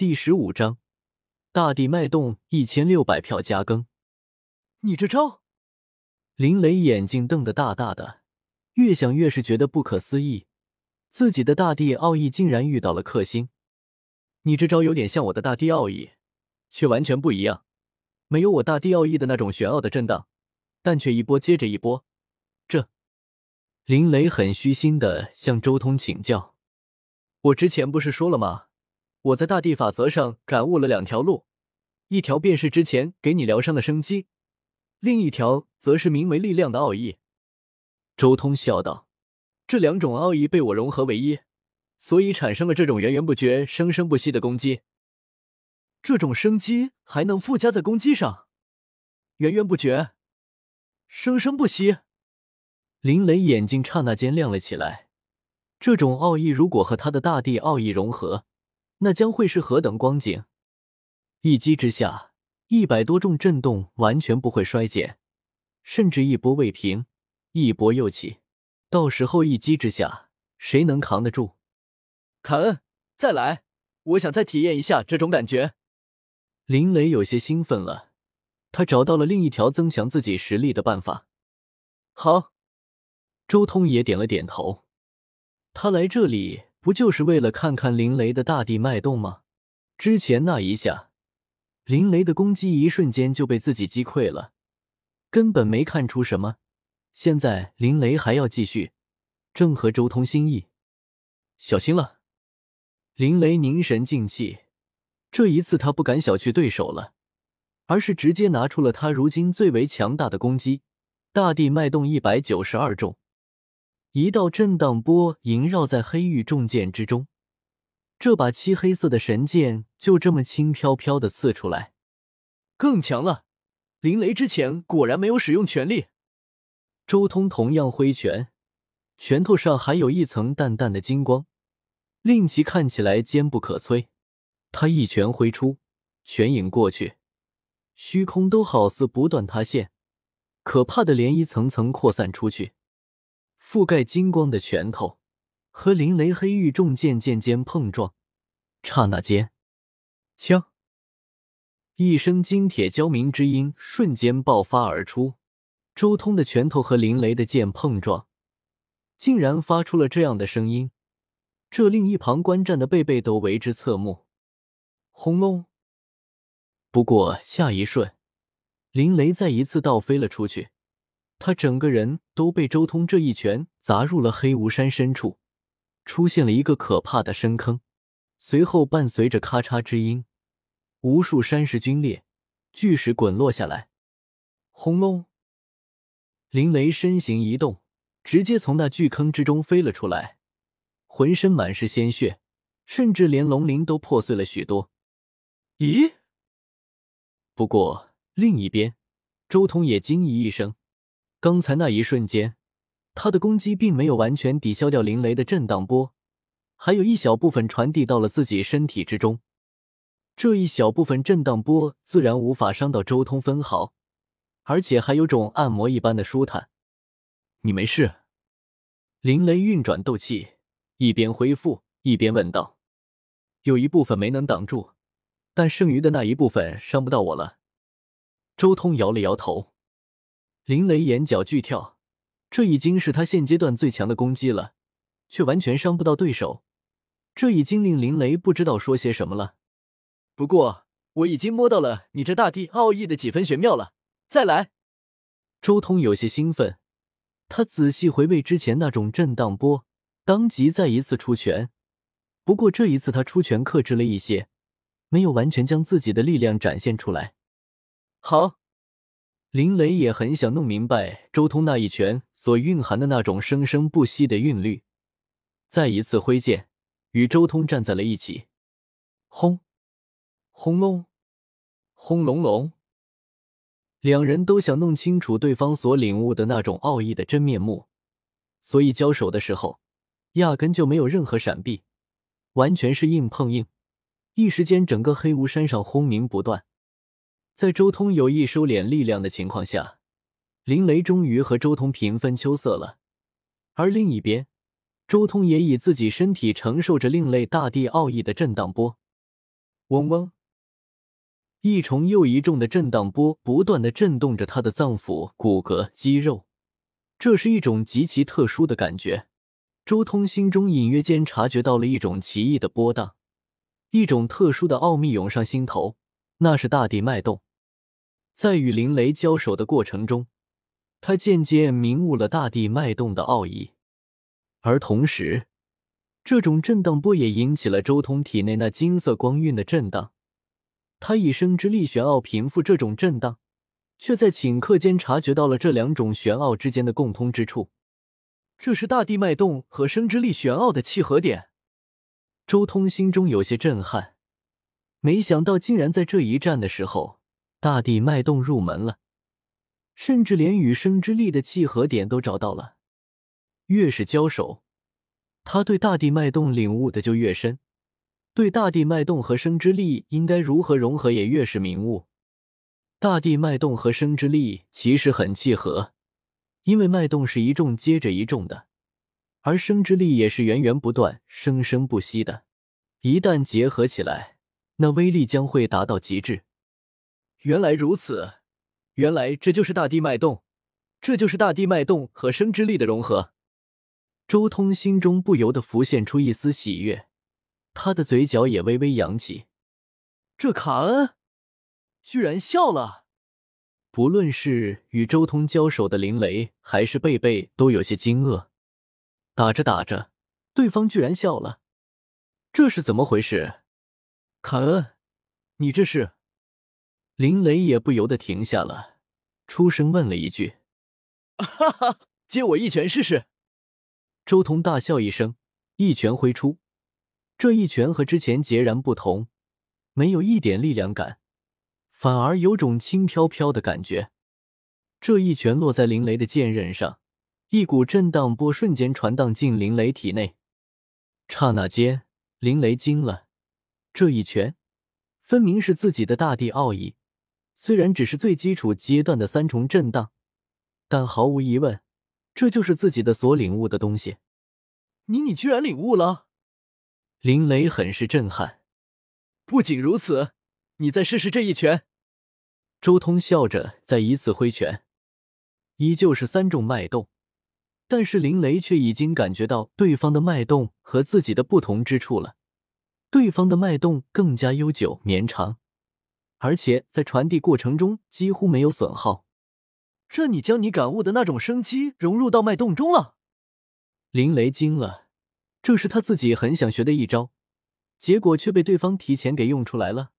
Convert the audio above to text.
第十五章，大地脉动一千六百票加更。你这招，林雷眼睛瞪得大大的，越想越是觉得不可思议，自己的大地奥义竟然遇到了克星。你这招有点像我的大地奥义，却完全不一样，没有我大地奥义的那种玄奥的震荡，但却一波接着一波。这，林雷很虚心的向周通请教：“我之前不是说了吗？我在大地法则上感悟了两条路，一条便是之前给你疗伤的生机，另一条则是名为力量的奥义。”周通笑道：“这两种奥义被我融合为一。”所以产生了这种源源不绝、生生不息的攻击。这种生机还能附加在攻击上，源源不绝、生生不息。林雷眼睛刹那间亮了起来。这种奥义如果和他的大地奥义融合，那将会是何等光景！一击之下，一百多重震动完全不会衰减，甚至一波未平，一波又起。到时候一击之下，谁能扛得住？凯恩，再来！我想再体验一下这种感觉。林雷有些兴奋了，他找到了另一条增强自己实力的办法。好，周通也点了点头。他来这里不就是为了看看林雷的大地脉动吗？之前那一下，林雷的攻击一瞬间就被自己击溃了，根本没看出什么。现在林雷还要继续，正合周通心意。小心了。林雷凝神静气，这一次他不敢小觑对手了，而是直接拿出了他如今最为强大的攻击——大地脉动一百九十二重。一道震荡波萦绕在黑玉重剑之中，这把漆黑色的神剑就这么轻飘飘的刺出来，更强了。林雷之前果然没有使用全力。周通同样挥拳，拳头上还有一层淡淡的金光。令其看起来坚不可摧。他一拳挥出，拳影过去，虚空都好似不断塌陷，可怕的涟漪层层扩散出去，覆盖金光的拳头和林雷黑玉重剑渐渐碰撞，刹那间，枪！一声金铁交鸣之音瞬间爆发而出。周通的拳头和林雷的剑碰撞，竟然发出了这样的声音。这令一旁观战的贝贝都为之侧目。轰隆！不过下一瞬，林雷再一次倒飞了出去，他整个人都被周通这一拳砸入了黑无山深处，出现了一个可怕的深坑。随后伴随着咔嚓之音，无数山石龟裂，巨石滚落下来。轰隆！林雷身形一动，直接从那巨坑之中飞了出来。浑身满是鲜血，甚至连龙鳞都破碎了许多。咦？不过另一边，周通也惊疑一声。刚才那一瞬间，他的攻击并没有完全抵消掉林雷的震荡波，还有一小部分传递到了自己身体之中。这一小部分震荡波自然无法伤到周通分毫，而且还有种按摩一般的舒坦。你没事？林雷运转斗气。一边恢复一边问道：“有一部分没能挡住，但剩余的那一部分伤不到我了。”周通摇了摇头。林雷眼角巨跳，这已经是他现阶段最强的攻击了，却完全伤不到对手，这已经令林雷不知道说些什么了。不过我已经摸到了你这大地奥义的几分玄妙了，再来。周通有些兴奋，他仔细回味之前那种震荡波。当即再一次出拳，不过这一次他出拳克制了一些，没有完全将自己的力量展现出来。好，林雷也很想弄明白周通那一拳所蕴含的那种生生不息的韵律，再一次挥剑与周通站在了一起。轰，轰隆，轰隆隆，两人都想弄清楚对方所领悟的那种奥义的真面目，所以交手的时候。压根就没有任何闪避，完全是硬碰硬。一时间，整个黑无山上轰鸣不断。在周通有意收敛力量的情况下，林雷终于和周通平分秋色了。而另一边，周通也以自己身体承受着另类大地奥义的震荡波。嗡嗡，一重又一重的震荡波不断的震动着他的脏腑、骨骼、肌肉，这是一种极其特殊的感觉。周通心中隐约间察觉到了一种奇异的波荡，一种特殊的奥秘涌上心头，那是大地脉动。在与林雷交手的过程中，他渐渐明悟了大地脉动的奥义，而同时，这种震荡波也引起了周通体内那金色光晕的震荡。他以生之力玄奥平复这种震荡，却在顷刻间察觉到了这两种玄奥之间的共通之处。这是大地脉动和生之力玄奥的契合点。周通心中有些震撼，没想到竟然在这一战的时候，大地脉动入门了，甚至连与生之力的契合点都找到了。越是交手，他对大地脉动领悟的就越深。对大地脉动和生之力应该如何融合，也越是明悟。大地脉动和生之力其实很契合，因为脉动是一重接着一重的，而生之力也是源源不断、生生不息的。一旦结合起来，那威力将会达到极致。原来如此，原来这就是大地脉动，这就是大地脉动和生之力的融合。周通心中不由得浮现出一丝喜悦。他的嘴角也微微扬起，这卡恩居然笑了。不论是与周通交手的林雷，还是贝贝，都有些惊愕。打着打着，对方居然笑了，这是怎么回事？卡恩，你这是？林雷也不由得停下了，出声问了一句：“哈哈，接我一拳试试。”周通大笑一声，一拳挥出。这一拳和之前截然不同，没有一点力量感，反而有种轻飘飘的感觉。这一拳落在林雷的剑刃上，一股震荡波瞬间传荡进林雷体内。刹那间，林雷惊了，这一拳分明是自己的大地奥义，虽然只是最基础阶段的三重震荡，但毫无疑问，这就是自己的所领悟的东西。你，你居然领悟了！林雷很是震撼。不仅如此，你再试试这一拳。周通笑着再一次挥拳，依旧是三重脉动，但是林雷却已经感觉到对方的脉动和自己的不同之处了。对方的脉动更加悠久绵长，而且在传递过程中几乎没有损耗。这你将你感悟的那种生机融入到脉动中了？林雷惊了。这是他自己很想学的一招，结果却被对方提前给用出来了。